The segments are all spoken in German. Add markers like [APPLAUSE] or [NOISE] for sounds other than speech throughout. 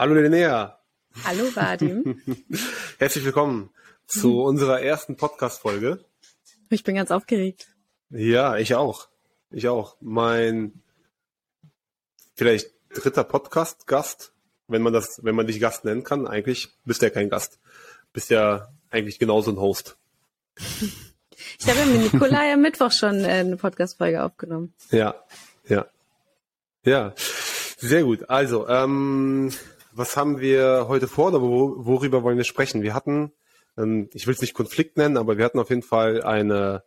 Hallo Linnea. Hallo Vadim. [LAUGHS] Herzlich willkommen zu unserer ersten Podcast-Folge. Ich bin ganz aufgeregt. Ja, ich auch. Ich auch. Mein vielleicht dritter Podcast-Gast, wenn man das, wenn man dich Gast nennen kann. Eigentlich bist du ja kein Gast. Bist ja eigentlich genauso ein Host. Ich habe ja mit Nikolai am Mittwoch schon äh, eine Podcast-Folge aufgenommen. Ja, ja. Ja, sehr gut. Also, ähm, was haben wir heute vor oder worüber wollen wir sprechen? Wir hatten, ähm, ich will es nicht Konflikt nennen, aber wir hatten auf jeden Fall eine,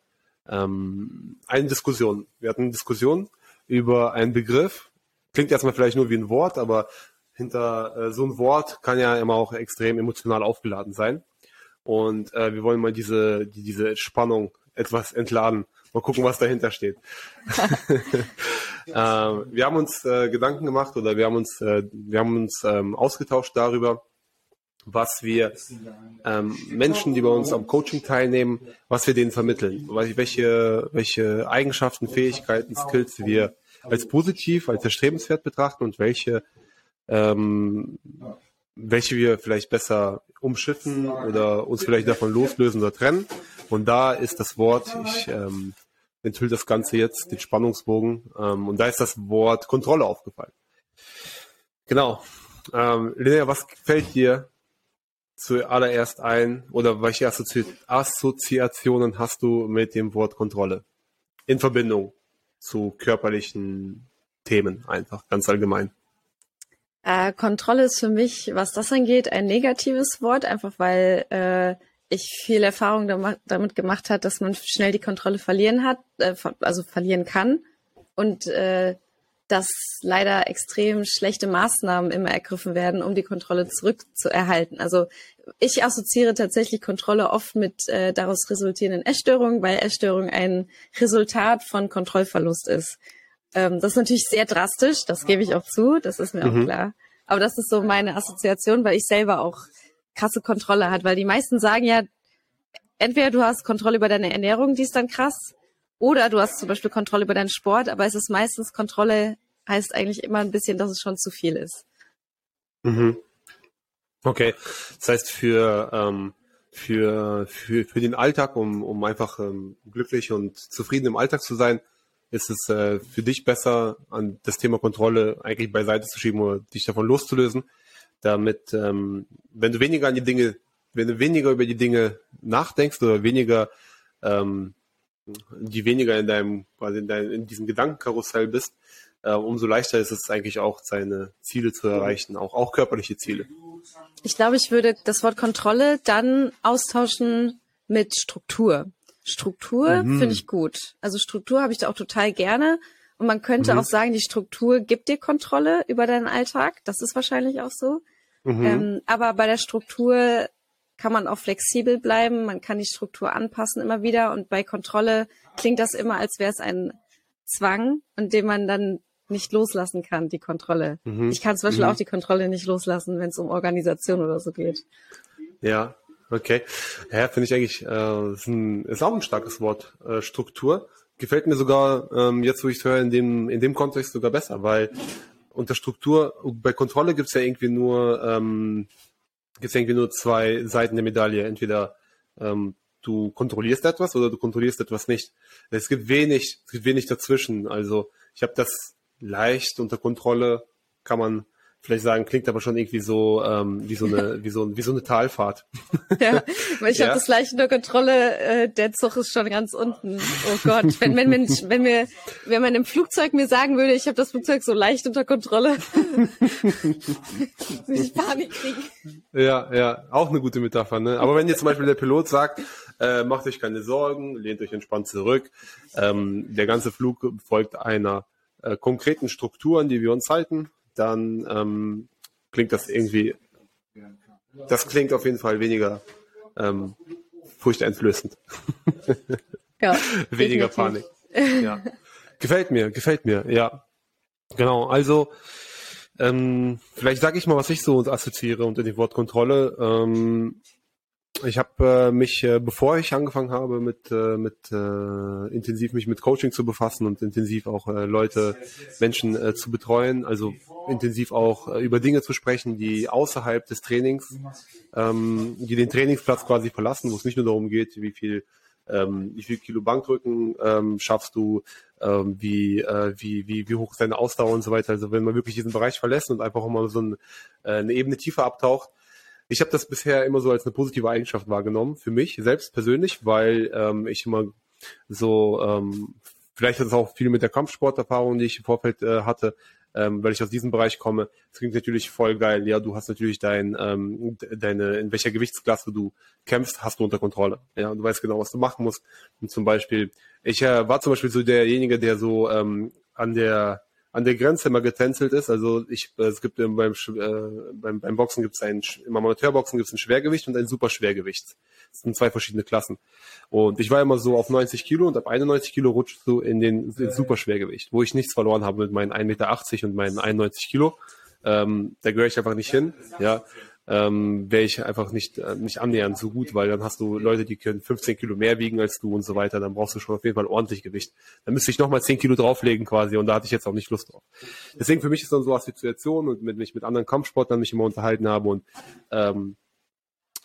ähm, eine Diskussion. Wir hatten eine Diskussion über einen Begriff. Klingt erstmal vielleicht nur wie ein Wort, aber hinter äh, so ein Wort kann ja immer auch extrem emotional aufgeladen sein. Und äh, wir wollen mal diese, die, diese Spannung etwas entladen. Mal gucken, was dahinter steht. [LAUGHS] ähm, wir haben uns äh, Gedanken gemacht oder wir haben uns, äh, wir haben uns ähm, ausgetauscht darüber, was wir ähm, Menschen, die bei uns am Coaching teilnehmen, was wir denen vermitteln, welche, welche Eigenschaften, Fähigkeiten, Skills wir als positiv, als erstrebenswert betrachten und welche ähm, welche wir vielleicht besser umschiffen oder uns vielleicht davon loslösen oder trennen. Und da ist das Wort, ich ähm, enthüllt das Ganze jetzt, den Spannungsbogen, ähm, und da ist das Wort Kontrolle aufgefallen. Genau. Ähm, Linnea, was fällt dir zuallererst ein oder welche Assozi Assoziationen hast du mit dem Wort Kontrolle in Verbindung zu körperlichen Themen einfach, ganz allgemein? Äh, Kontrolle ist für mich, was das angeht, ein negatives Wort, einfach weil äh, ich viel Erfahrung damit gemacht hat, dass man schnell die Kontrolle verlieren hat, äh, also verlieren kann und äh, dass leider extrem schlechte Maßnahmen immer ergriffen werden, um die Kontrolle zurückzuerhalten. Also ich assoziiere tatsächlich Kontrolle oft mit äh, daraus resultierenden Essstörungen, weil Essstörung ein Resultat von Kontrollverlust ist. Ähm, das ist natürlich sehr drastisch, das gebe ich auch zu, das ist mir mhm. auch klar. Aber das ist so meine Assoziation, weil ich selber auch krasse Kontrolle hat, weil die meisten sagen ja, entweder du hast Kontrolle über deine Ernährung, die ist dann krass, oder du hast zum Beispiel Kontrolle über deinen Sport, aber es ist meistens Kontrolle heißt eigentlich immer ein bisschen, dass es schon zu viel ist. Mhm. Okay, das heißt für ähm, für für für den Alltag, um um einfach ähm, glücklich und zufrieden im Alltag zu sein, ist es äh, für dich besser, an das Thema Kontrolle eigentlich beiseite zu schieben oder dich davon loszulösen, damit, ähm, wenn du weniger an die Dinge, wenn du weniger über die Dinge nachdenkst oder weniger, ähm, die weniger in deinem, quasi in, deinem, in diesem Gedankenkarussell bist, äh, umso leichter ist es eigentlich auch, seine Ziele zu erreichen, auch, auch körperliche Ziele. Ich glaube, ich würde das Wort Kontrolle dann austauschen mit Struktur. Struktur mhm. finde ich gut. Also Struktur habe ich da auch total gerne. Und man könnte mhm. auch sagen, die Struktur gibt dir Kontrolle über deinen Alltag. Das ist wahrscheinlich auch so. Mhm. Ähm, aber bei der Struktur kann man auch flexibel bleiben. Man kann die Struktur anpassen immer wieder. Und bei Kontrolle klingt das immer, als wäre es ein Zwang, an dem man dann nicht loslassen kann, die Kontrolle. Mhm. Ich kann zum Beispiel mhm. auch die Kontrolle nicht loslassen, wenn es um Organisation oder so geht. Ja, Okay. Ja, finde ich eigentlich, äh, ist, ein, ist auch ein starkes Wort. Äh, Struktur. Gefällt mir sogar, ähm, jetzt wo ich es höre, in dem, in dem Kontext sogar besser, weil unter Struktur, bei Kontrolle gibt's ja irgendwie nur, ähm, gibt's irgendwie nur zwei Seiten der Medaille. Entweder ähm, du kontrollierst etwas oder du kontrollierst etwas nicht. Es gibt wenig, es gibt wenig dazwischen. Also ich habe das leicht unter Kontrolle, kann man vielleicht sagen, klingt aber schon irgendwie so ähm, wie so eine [LAUGHS] wie so wie so eine Talfahrt. Ja, weil ich ja. habe das leicht unter Kontrolle. Äh, der Zug ist schon ganz unten. Oh Gott, wenn wenn wenn, wenn mir wenn man im Flugzeug mir sagen würde, ich habe das Flugzeug so leicht unter Kontrolle, [LAUGHS] würde ich Panik kriegen. Ja, ja, auch eine gute Metapher. Ne? Aber wenn jetzt zum Beispiel der Pilot sagt, äh, macht euch keine Sorgen, lehnt euch entspannt zurück, ähm, der ganze Flug folgt einer äh, konkreten Struktur, an die wir uns halten dann ähm, klingt das irgendwie, das klingt auf jeden Fall weniger ähm, furchteinflößend. [LAUGHS] Ja, [LAUGHS] weniger Panik. [LAUGHS] Ja. Gefällt mir, gefällt mir, ja. Genau, also ähm, vielleicht sage ich mal, was ich so assoziiere unter dem Wort Kontrolle. Ähm, Ich habe äh, mich, äh, bevor ich angefangen habe, mit, äh, mit äh, intensiv mich mit Coaching zu befassen und intensiv auch äh, Leute, Menschen äh, zu betreuen, also intensiv auch äh, über Dinge zu sprechen, die außerhalb des Trainings, ähm, die den Trainingsplatz quasi verlassen, wo es nicht nur darum geht, wie viel ähm, wie viel Kilo Bankdrücken ähm, schaffst du, ähm, wie, äh, wie, wie, wie hoch ist deine Ausdauer und so weiter. Also wenn man wirklich diesen Bereich verlässt und einfach mal so ein, äh, eine Ebene tiefer abtaucht, ich habe das bisher immer so als eine positive Eigenschaft wahrgenommen, für mich selbst persönlich, weil ähm, ich immer so, ähm, vielleicht hat es auch viel mit der Kampfsporterfahrung, die ich im Vorfeld äh, hatte, ähm, weil ich aus diesem Bereich komme. Es klingt natürlich voll geil. Ja, du hast natürlich dein, ähm, deine, in welcher Gewichtsklasse du kämpfst, hast du unter Kontrolle. Ja, du weißt genau, was du machen musst. Und zum Beispiel, ich äh, war zum Beispiel so derjenige, der so ähm, an der an der Grenze immer getänzelt ist. Also ich, äh, es gibt beim, äh, beim, beim Boxen gibt es ein, im Amateurboxen gibt es ein Schwergewicht und ein Superschwergewicht. Das sind zwei verschiedene Klassen. Und ich war immer so auf 90 Kilo und ab 91 Kilo rutscht du in den, in Superschwergewicht, wo ich nichts verloren habe mit meinen 1,80 Meter und meinen 91 Kilo. Ähm, da gehöre ich einfach nicht hin. Ja, ähm, wäre ich einfach nicht, äh, nicht annähernd so gut, weil dann hast du Leute, die können 15 Kilo mehr wiegen als du und so weiter, dann brauchst du schon auf jeden Fall ordentlich Gewicht. Dann müsste ich nochmal 10 Kilo drauflegen quasi und da hatte ich jetzt auch nicht Lust drauf. Deswegen für mich ist dann so Assoziation und mit mich mit anderen Kampfsportlern mich immer unterhalten habe und ähm,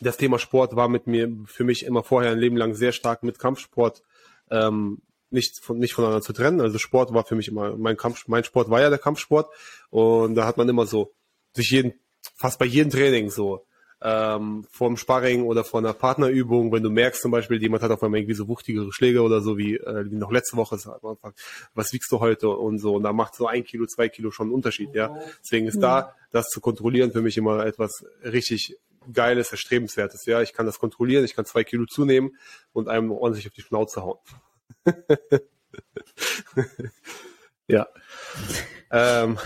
das Thema Sport war mit mir für mich immer vorher ein Leben lang sehr stark mit Kampfsport ähm, nicht von nicht voneinander zu trennen. Also Sport war für mich immer mein Kampf, mein Sport war ja der Kampfsport und da hat man immer so sich jeden fast bei jedem Training so. Ähm, vorm Sparring oder vor einer Partnerübung, wenn du merkst zum Beispiel, jemand hat auf einmal irgendwie so wuchtigere Schläge oder so wie, äh, wie noch letzte Woche, was wiegst du heute und so, und da macht so ein Kilo, zwei Kilo schon einen Unterschied, ja. Deswegen ist da das zu kontrollieren für mich immer etwas richtig Geiles, Erstrebenswertes, ja. Ich kann das kontrollieren, ich kann zwei Kilo zunehmen und einem ordentlich auf die Schnauze hauen. [LAUGHS] ja. [LAUGHS] Ähm,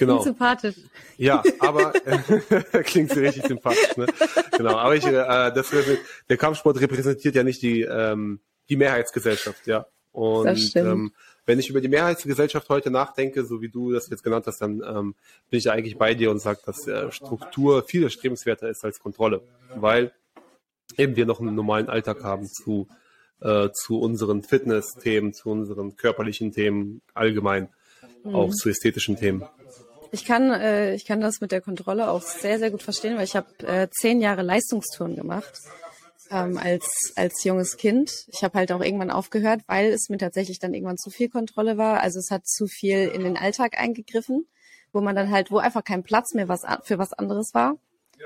Genau. Klingt sympathisch. Ja, aber äh, [LAUGHS] klingt so richtig sympathisch. Ne? Genau, aber ich, äh, das, der Kampfsport repräsentiert ja nicht die ähm, die Mehrheitsgesellschaft, ja. Und ähm, wenn ich über die Mehrheitsgesellschaft heute nachdenke, so wie du das jetzt genannt hast, dann ähm, bin ich eigentlich bei dir und sage, dass äh, Struktur viel erstrebenswerter ist als Kontrolle, weil eben wir noch einen normalen Alltag haben zu äh, zu unseren Fitness-Themen, zu unseren körperlichen Themen allgemein, mhm. auch zu ästhetischen Themen. Ich kann, äh, ich kann das mit der Kontrolle auch sehr, sehr gut verstehen, weil ich habe äh, zehn Jahre Leistungstouren gemacht ähm, als, als junges Kind. Ich habe halt auch irgendwann aufgehört, weil es mir tatsächlich dann irgendwann zu viel Kontrolle war. Also es hat zu viel in den Alltag eingegriffen, wo man dann halt, wo einfach kein Platz mehr was für was anderes war.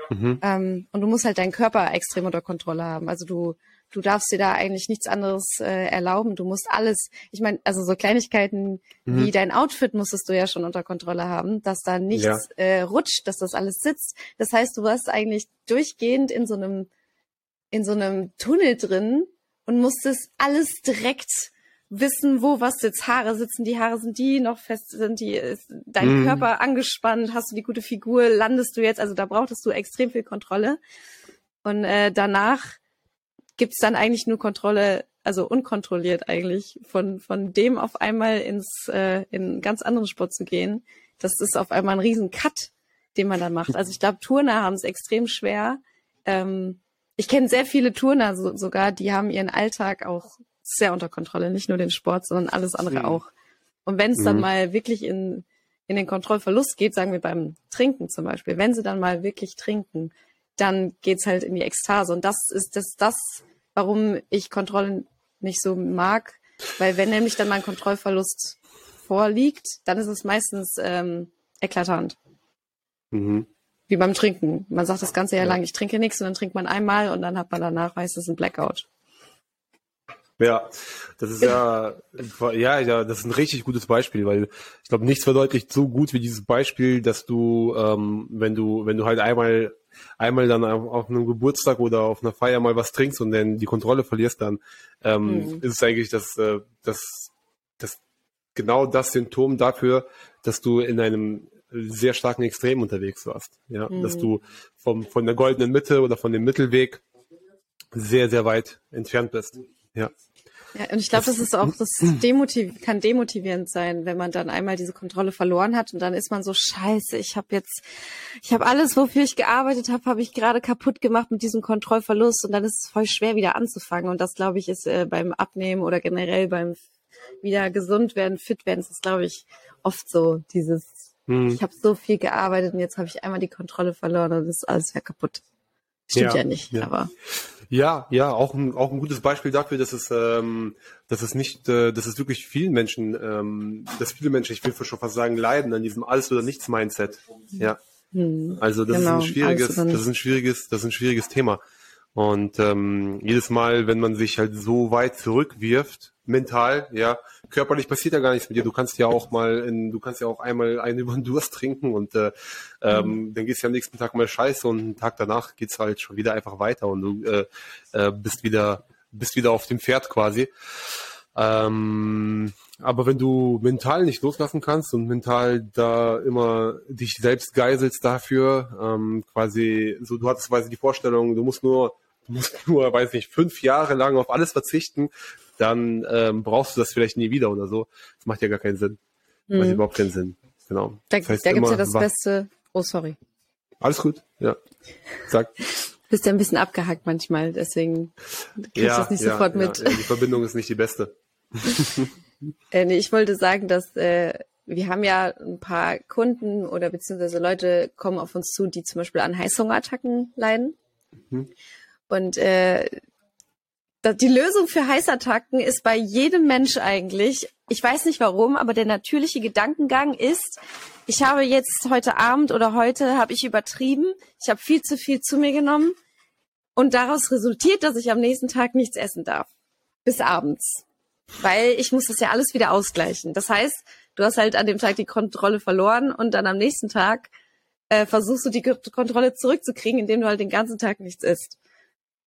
Mhm. Ähm, und du musst halt deinen Körper extrem unter Kontrolle haben. Also du du darfst dir da eigentlich nichts anderes äh, erlauben. Du musst alles, ich meine, also so Kleinigkeiten mhm. wie dein Outfit musstest du ja schon unter Kontrolle haben, dass da nichts ja. äh, rutscht, dass das alles sitzt. Das heißt, du warst eigentlich durchgehend in so einem in so einem Tunnel drin und musstest alles direkt wissen, wo was sitzt. Haare sitzen, die Haare sind die noch fest, sind die, ist dein mhm. Körper angespannt, hast du die gute Figur, landest du jetzt, also da brauchtest du extrem viel Kontrolle. Und äh, danach gibt's dann eigentlich nur Kontrolle, also unkontrolliert eigentlich, von, von dem auf einmal ins, äh, in einen ganz anderen Sport zu gehen. Das ist auf einmal ein riesen Cut, den man dann macht. Also ich glaube, Turner haben es extrem schwer. Ähm, ich kenne sehr viele Turner so, sogar, die haben ihren Alltag auch sehr unter Kontrolle, nicht nur den Sport, sondern alles andere mhm. auch. Und wenn es dann mhm. mal wirklich in, in den Kontrollverlust geht, sagen wir beim Trinken zum Beispiel, wenn sie dann mal wirklich trinken, dann geht's halt in die Ekstase. Und das ist das, das, warum ich Kontrollen nicht so mag. Weil wenn nämlich dann mein Kontrollverlust vorliegt, dann ist es meistens ähm, eklatant. Mhm. Wie beim Trinken. Man sagt das ganze Jahr ja. lang, ich trinke nichts und dann trinkt man einmal und dann hat man danach meistens ein Blackout. Ja, das ist ja, ja, ja, das ist ein richtig gutes Beispiel, weil ich glaube, nichts verdeutlicht so gut wie dieses Beispiel, dass du, ähm, wenn du, wenn du halt einmal einmal dann auf, auf, einem Geburtstag oder auf einer Feier mal was trinkst und dann die Kontrolle verlierst, dann ähm, mhm. ist es eigentlich das, äh, das, das genau das Symptom dafür, dass du in einem sehr starken Extrem unterwegs warst. Ja, mhm. dass du vom, von der goldenen Mitte oder von dem Mittelweg sehr, sehr weit entfernt bist. Ja. Ja, und ich glaube, das ist auch, das demotiv kann demotivierend sein, wenn man dann einmal diese Kontrolle verloren hat und dann ist man so scheiße. Ich habe jetzt, ich habe alles, wofür ich gearbeitet habe, habe ich gerade kaputt gemacht mit diesem Kontrollverlust und dann ist es voll schwer wieder anzufangen. Und das glaube ich ist äh, beim Abnehmen oder generell beim wieder gesund werden, fit werden, ist das glaube ich oft so dieses. Hm. Ich habe so viel gearbeitet und jetzt habe ich einmal die Kontrolle verloren und ist alles wieder kaputt. Stimmt ja, ja nicht, ja. aber. Ja, ja, auch ein, auch ein gutes Beispiel dafür, dass es, ähm, dass es nicht, äh, dass es wirklich vielen Menschen, ähm, dass viele Menschen, ich will schon fast sagen, leiden an diesem Alles oder Nichts Mindset. Ja. Hm, also das genau, ist ein schwieriges, das ist ein schwieriges, das ist ein schwieriges Thema. Und ähm, jedes Mal, wenn man sich halt so weit zurückwirft, mental, ja, körperlich passiert ja gar nichts mit dir. Du kannst ja auch mal, in, du kannst ja auch einmal einen [LAUGHS] über den Durst trinken und äh, ähm, mhm. dann gehst du am nächsten Tag mal scheiße und einen Tag danach geht's halt schon wieder einfach weiter und du äh, äh, bist wieder, bist wieder auf dem Pferd quasi. Ähm, aber wenn du mental nicht loslassen kannst und mental da immer dich selbst geiselst dafür, ähm, quasi, so du hattest quasi die Vorstellung, du musst nur du musst nur, weiß nicht, fünf Jahre lang auf alles verzichten, dann ähm, brauchst du das vielleicht nie wieder oder so. Das macht ja gar keinen Sinn. Mhm. Macht überhaupt keinen Sinn. Genau. Da, das heißt da gibt's ja das Beste. Oh, sorry. Alles gut, ja. Sag. Bist ja ein bisschen abgehackt manchmal, deswegen kriegst ja, du das nicht ja, sofort mit. Ja, die Verbindung ist nicht die beste. [LAUGHS] äh, nee, ich wollte sagen, dass äh, wir haben ja ein paar Kunden oder beziehungsweise Leute kommen auf uns zu, die zum Beispiel an Heißhungerattacken leiden. Mhm. Und äh, die Lösung für Heißattacken ist bei jedem Mensch eigentlich, ich weiß nicht warum, aber der natürliche Gedankengang ist, ich habe jetzt heute Abend oder heute habe ich übertrieben, ich habe viel zu viel zu mir genommen und daraus resultiert, dass ich am nächsten Tag nichts essen darf. Bis abends. Weil ich muss das ja alles wieder ausgleichen. Das heißt, du hast halt an dem Tag die Kontrolle verloren und dann am nächsten Tag äh, versuchst du die Kontrolle zurückzukriegen, indem du halt den ganzen Tag nichts isst.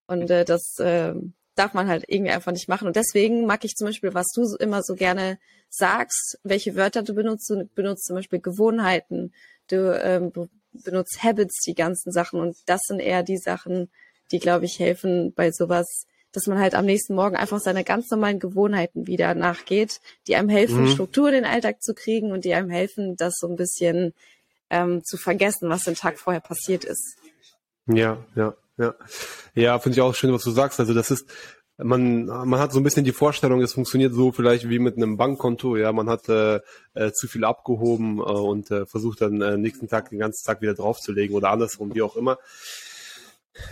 Und äh, das äh, darf man halt irgendwie einfach nicht machen. Und deswegen mag ich zum Beispiel, was du immer so gerne sagst, welche Wörter du benutzt. Du benutzt zum Beispiel Gewohnheiten, du ähm, benutzt Habits, die ganzen Sachen. Und das sind eher die Sachen, die, glaube ich, helfen bei sowas, dass man halt am nächsten Morgen einfach seine ganz normalen Gewohnheiten wieder nachgeht, die einem helfen, mhm. Struktur in den Alltag zu kriegen und die einem helfen, das so ein bisschen ähm, zu vergessen, was den Tag vorher passiert ist. Ja, ja. Ja, ja finde ich auch schön, was du sagst. Also das ist, man, man hat so ein bisschen die Vorstellung, es funktioniert so vielleicht wie mit einem Bankkonto. Ja, man hat äh, äh, zu viel abgehoben äh, und äh, versucht dann äh, nächsten Tag den ganzen Tag wieder draufzulegen oder andersrum, wie auch immer.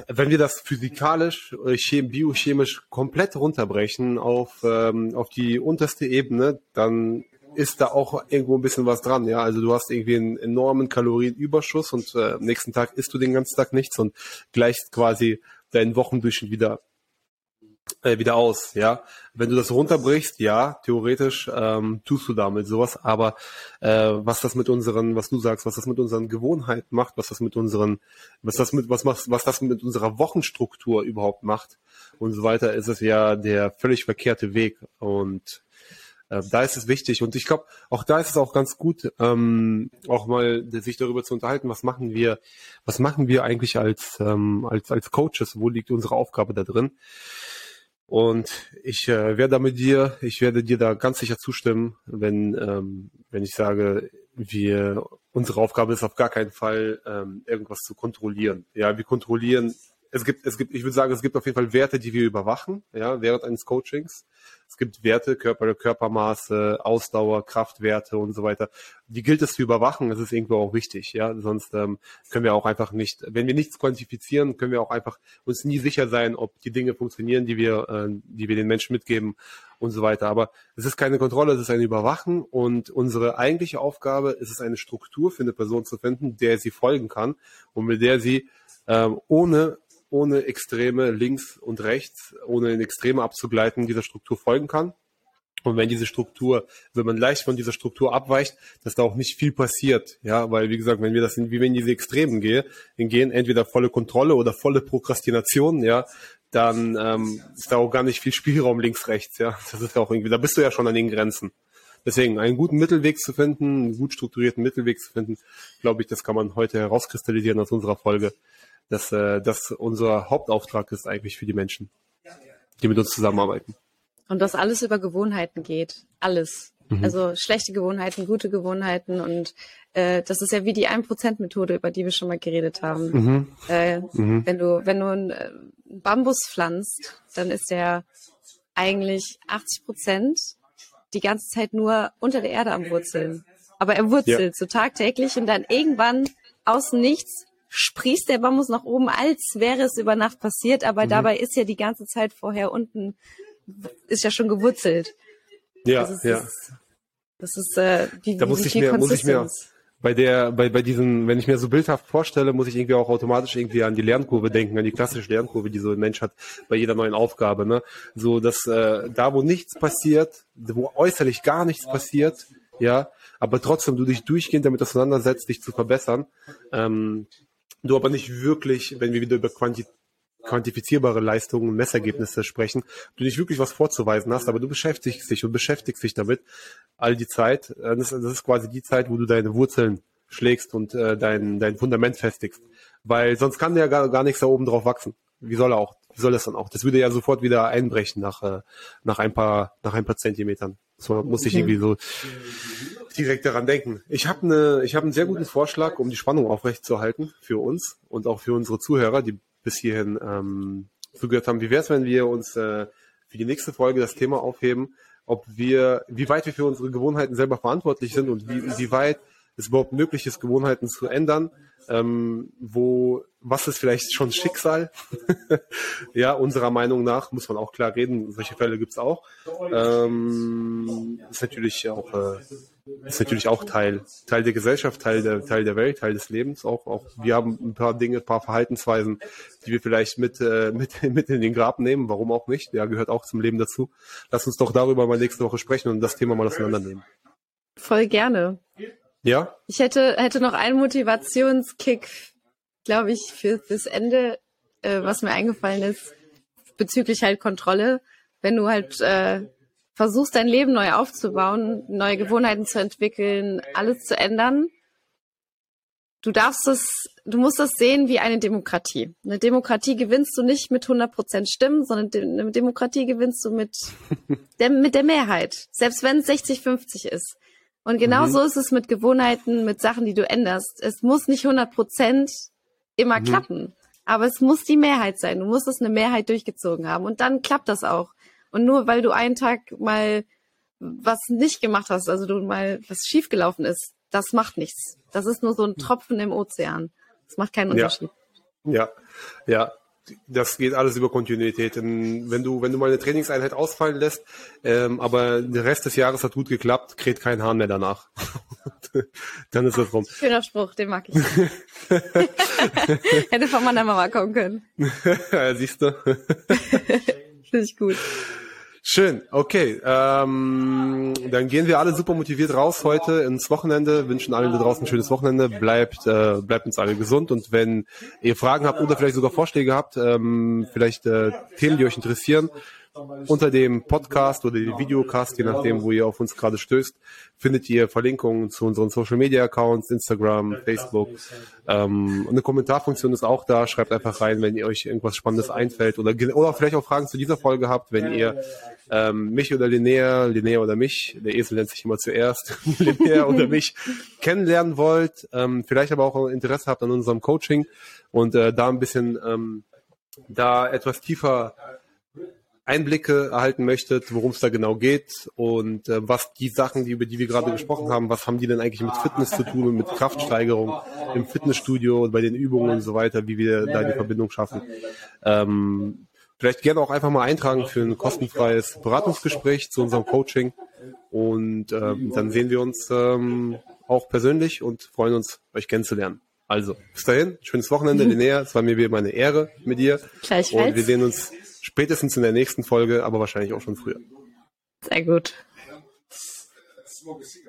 Wenn wir das physikalisch, äh, biochemisch komplett runterbrechen auf, ähm, auf die unterste Ebene, dann ist da auch irgendwo ein bisschen was dran. Ja, also du hast irgendwie einen enormen Kalorienüberschuss und äh, am nächsten Tag isst du den ganzen Tag nichts und gleichst quasi deinen Wochendurchschnitt wieder äh, wieder aus. Ja, wenn du das runterbrichst, ja, theoretisch ähm, tust du damit sowas. Aber äh, was das mit unseren, was du sagst, was das mit unseren Gewohnheiten macht, was das mit unseren, was das mit was macht, was das mit unserer Wochenstruktur überhaupt macht und so weiter, ist es ja der völlig verkehrte Weg und äh, da ist es wichtig und ich glaube, auch da ist es auch ganz gut, ähm, auch mal sich darüber zu unterhalten, was machen wir, was machen wir eigentlich als, ähm, als, als Coaches, wo liegt unsere Aufgabe da drin? Und ich äh, werde da mit dir, ich werde dir da ganz sicher zustimmen, wenn, ähm, wenn ich sage, wir, unsere Aufgabe ist auf gar keinen Fall, ähm, irgendwas zu kontrollieren. Ja, wir kontrollieren es gibt, es gibt, ich würde sagen, es gibt auf jeden Fall Werte, die wir überwachen, ja, während eines Coachings. Es gibt Werte, Körper, Körpermaße, Ausdauer, Kraftwerte und so weiter. Die gilt es zu überwachen. Das ist irgendwo auch wichtig, ja. Sonst ähm, können wir auch einfach nicht, wenn wir nichts quantifizieren, können wir auch einfach uns nie sicher sein, ob die Dinge funktionieren, die wir, äh, die wir den Menschen mitgeben und so weiter. Aber es ist keine Kontrolle, es ist ein Überwachen und unsere eigentliche Aufgabe ist es, eine Struktur für eine Person zu finden, der sie folgen kann und mit der sie ähm, ohne ohne Extreme links und rechts, ohne in Extreme abzugleiten, dieser Struktur folgen kann. Und wenn diese Struktur, wenn man leicht von dieser Struktur abweicht, dass da auch nicht viel passiert, ja, weil wie gesagt, wenn wir das, in, wie wenn diese Extremen gehen, gehen entweder volle Kontrolle oder volle Prokrastination, ja, dann ähm, ist da auch gar nicht viel Spielraum links rechts, ja, das ist auch irgendwie, da bist du ja schon an den Grenzen. Deswegen einen guten Mittelweg zu finden, einen gut strukturierten Mittelweg zu finden, glaube ich, das kann man heute herauskristallisieren aus unserer Folge dass äh, das unser Hauptauftrag ist eigentlich für die Menschen, die mit uns zusammenarbeiten. Und dass alles über Gewohnheiten geht. Alles. Mhm. Also schlechte Gewohnheiten, gute Gewohnheiten und äh, das ist ja wie die 1%-Methode, über die wir schon mal geredet haben. Mhm. Äh, mhm. Wenn du, wenn du einen äh, Bambus pflanzt, dann ist der eigentlich 80 Prozent die ganze Zeit nur unter der Erde am Wurzeln. Aber er wurzelt ja. so tagtäglich und dann irgendwann aus nichts sprießt der Bambus nach oben, als wäre es über Nacht passiert, aber mhm. dabei ist ja die ganze Zeit vorher unten, ist ja schon gewurzelt. Ja, also ja. Ist, das ist äh, wie, da muss ich mir, muss ich mir bei der, bei, bei diesen, wenn ich mir so bildhaft vorstelle, muss ich irgendwie auch automatisch irgendwie an die Lernkurve denken, an die klassische Lernkurve, die so ein Mensch hat bei jeder neuen Aufgabe. Ne? So, dass äh, da, wo nichts passiert, wo äußerlich gar nichts passiert, ja, aber trotzdem du dich durchgehend damit auseinandersetzt, dich zu verbessern, ähm, du aber nicht wirklich, wenn wir wieder über Quanti quantifizierbare Leistungen Messergebnisse sprechen, du nicht wirklich was vorzuweisen hast, aber du beschäftigst dich und beschäftigst dich damit all die Zeit. Äh, das, das ist quasi die Zeit, wo du deine Wurzeln schlägst und äh, dein, dein Fundament festigst. Weil sonst kann der gar, gar nichts da oben drauf wachsen. Wie soll er auch? Wie soll das dann auch? Das würde ja sofort wieder einbrechen nach, äh, nach ein paar, nach ein paar Zentimetern. So muss ich irgendwie so direkt daran denken. Ich habe eine, ich habe einen sehr guten Vorschlag, um die Spannung aufrechtzuerhalten für uns und auch für unsere Zuhörer, die bis hierhin ähm, zugehört haben. Wie wäre es, wenn wir uns äh, für die nächste Folge das Thema aufheben, ob wir, wie weit wir für unsere Gewohnheiten selber verantwortlich sind und wie, wie weit es überhaupt möglich ist, Gewohnheiten zu ändern, ähm, wo, was ist vielleicht schon Schicksal? [LAUGHS] ja, unserer Meinung nach muss man auch klar reden, solche Fälle gibt's auch. Ähm, ist natürlich auch äh, ist natürlich auch Teil, Teil der Gesellschaft, Teil der, Teil der Welt, Teil des Lebens. Auch, auch wir haben ein paar Dinge, ein paar Verhaltensweisen, die wir vielleicht mit, äh, [LAUGHS] mit, mit in den Grab nehmen. Warum auch nicht? Ja, gehört auch zum Leben dazu. Lass uns doch darüber mal nächste Woche sprechen und das Thema mal auseinandernehmen. Voll gerne. Ja? Ich hätte, hätte noch einen Motivationskick, glaube ich, für, fürs Ende, äh, was mir eingefallen ist, bezüglich halt Kontrolle. Wenn du halt äh, versuchst dein Leben neu aufzubauen, neue Gewohnheiten zu entwickeln, alles zu ändern. Du darfst es, du musst das sehen wie eine Demokratie. Eine Demokratie gewinnst du nicht mit 100 Prozent Stimmen, sondern eine Demokratie gewinnst du mit [LAUGHS] der, mit der Mehrheit. Selbst wenn es 60-50 ist. Und genau mhm. so ist es mit Gewohnheiten, mit Sachen, die du änderst. Es muss nicht 100 Prozent immer mhm. klappen. Aber es muss die Mehrheit sein. Du musst es eine Mehrheit durchgezogen haben. Und dann klappt das auch. Und nur weil du einen Tag mal was nicht gemacht hast, also du mal was schiefgelaufen ist, das macht nichts. Das ist nur so ein Tropfen im Ozean. Das macht keinen Unterschied. Ja, ja, ja. Das geht alles über Kontinuität. Wenn du, wenn du mal eine Trainingseinheit ausfallen lässt, ähm, aber der Rest des Jahres hat gut geklappt, kräht kein Hahn mehr danach. [LAUGHS] Dann ist das rum. Schöner Spruch, den mag ich. [LAUGHS] Hätte von meiner Mama kommen können. [LAUGHS] siehst du. Finde ich gut. Schön, okay. Ähm, dann gehen wir alle super motiviert raus heute ins Wochenende, wünschen allen da draußen ein schönes Wochenende, bleibt, äh, bleibt uns alle gesund. Und wenn ihr Fragen habt oder vielleicht sogar Vorschläge habt, ähm, vielleicht äh, Themen, die euch interessieren, unter dem Podcast oder dem Videocast, je nachdem, wo ihr auf uns gerade stößt, findet ihr Verlinkungen zu unseren Social Media Accounts, Instagram, Facebook. Ähm, eine Kommentarfunktion ist auch da. Schreibt einfach rein, wenn ihr euch irgendwas Spannendes einfällt oder, oder vielleicht auch Fragen zu dieser Folge habt, wenn ihr ähm, mich oder Linnea, Linnea oder mich, der Esel nennt sich immer zuerst, [LAUGHS] Linnea oder mich kennenlernen wollt, ähm, vielleicht aber auch Interesse habt an unserem Coaching und äh, da ein bisschen ähm, da etwas tiefer Einblicke erhalten möchtet, worum es da genau geht und äh, was die Sachen, die, über die wir gerade gesprochen haben, was haben die denn eigentlich mit Fitness zu tun und mit Kraftsteigerung im Fitnessstudio und bei den Übungen und so weiter, wie wir da die Verbindung schaffen. Ähm, vielleicht gerne auch einfach mal eintragen für ein kostenfreies Beratungsgespräch zu unserem Coaching und ähm, dann sehen wir uns ähm, auch persönlich und freuen uns, euch kennenzulernen. Also, bis dahin, schönes Wochenende, [LAUGHS] Linnea. Es war mir wie immer eine Ehre mit dir. Gleichfalls. Und wir sehen uns Spätestens in der nächsten Folge, aber wahrscheinlich auch schon früher. Sehr gut.